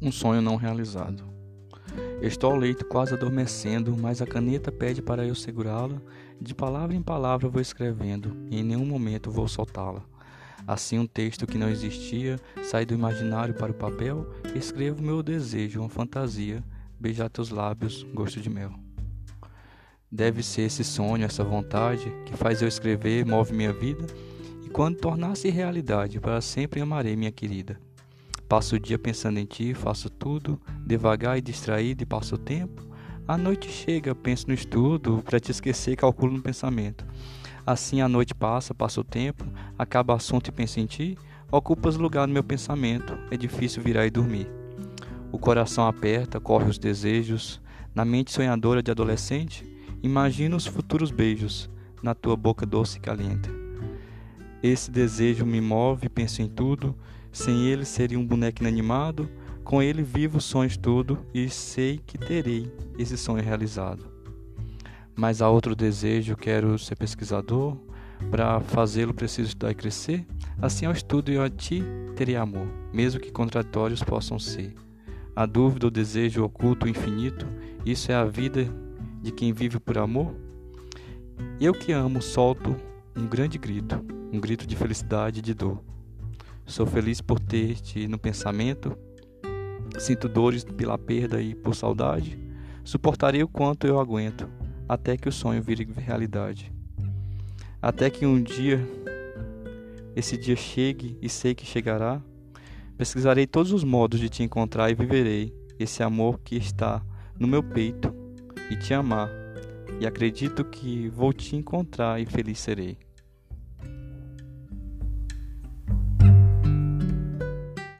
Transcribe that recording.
Um sonho não realizado. Estou ao leito quase adormecendo, mas a caneta pede para eu segurá-la. De palavra em palavra vou escrevendo, e em nenhum momento vou soltá-la. Assim, um texto que não existia sai do imaginário para o papel. Escrevo meu desejo, uma fantasia, beijar teus lábios, gosto de mel. Deve ser esse sonho, essa vontade que faz eu escrever, move minha vida. E quando tornar-se realidade, para sempre amarei minha querida. Passo o dia pensando em ti, faço tudo, devagar e distraído e passo o tempo. A noite chega, penso no estudo, para te esquecer, calculo no pensamento. Assim a noite passa, passa o tempo, acaba o assunto e penso em ti, ocupas lugar no meu pensamento, é difícil virar e dormir. O coração aperta, corre os desejos, na mente sonhadora de adolescente, imagino os futuros beijos na tua boca doce e caliente. Esse desejo me move, penso em tudo, sem ele seria um boneco inanimado, com ele vivo sonhos tudo e sei que terei esse sonho realizado. Mas há outro desejo, quero ser pesquisador, para fazê-lo preciso estudar e crescer, assim ao estudo e a ti terei amor, mesmo que contraditórios possam ser. A dúvida, o desejo oculto, o infinito, isso é a vida de quem vive por amor? Eu que amo solto um grande grito, um grito de felicidade e de dor. Sou feliz por ter-te no pensamento. Sinto dores pela perda e por saudade. Suportarei o quanto eu aguento, até que o sonho vire realidade. Até que um dia esse dia chegue e sei que chegará. Pesquisarei todos os modos de te encontrar e viverei esse amor que está no meu peito e te amar. E acredito que vou te encontrar e feliz serei.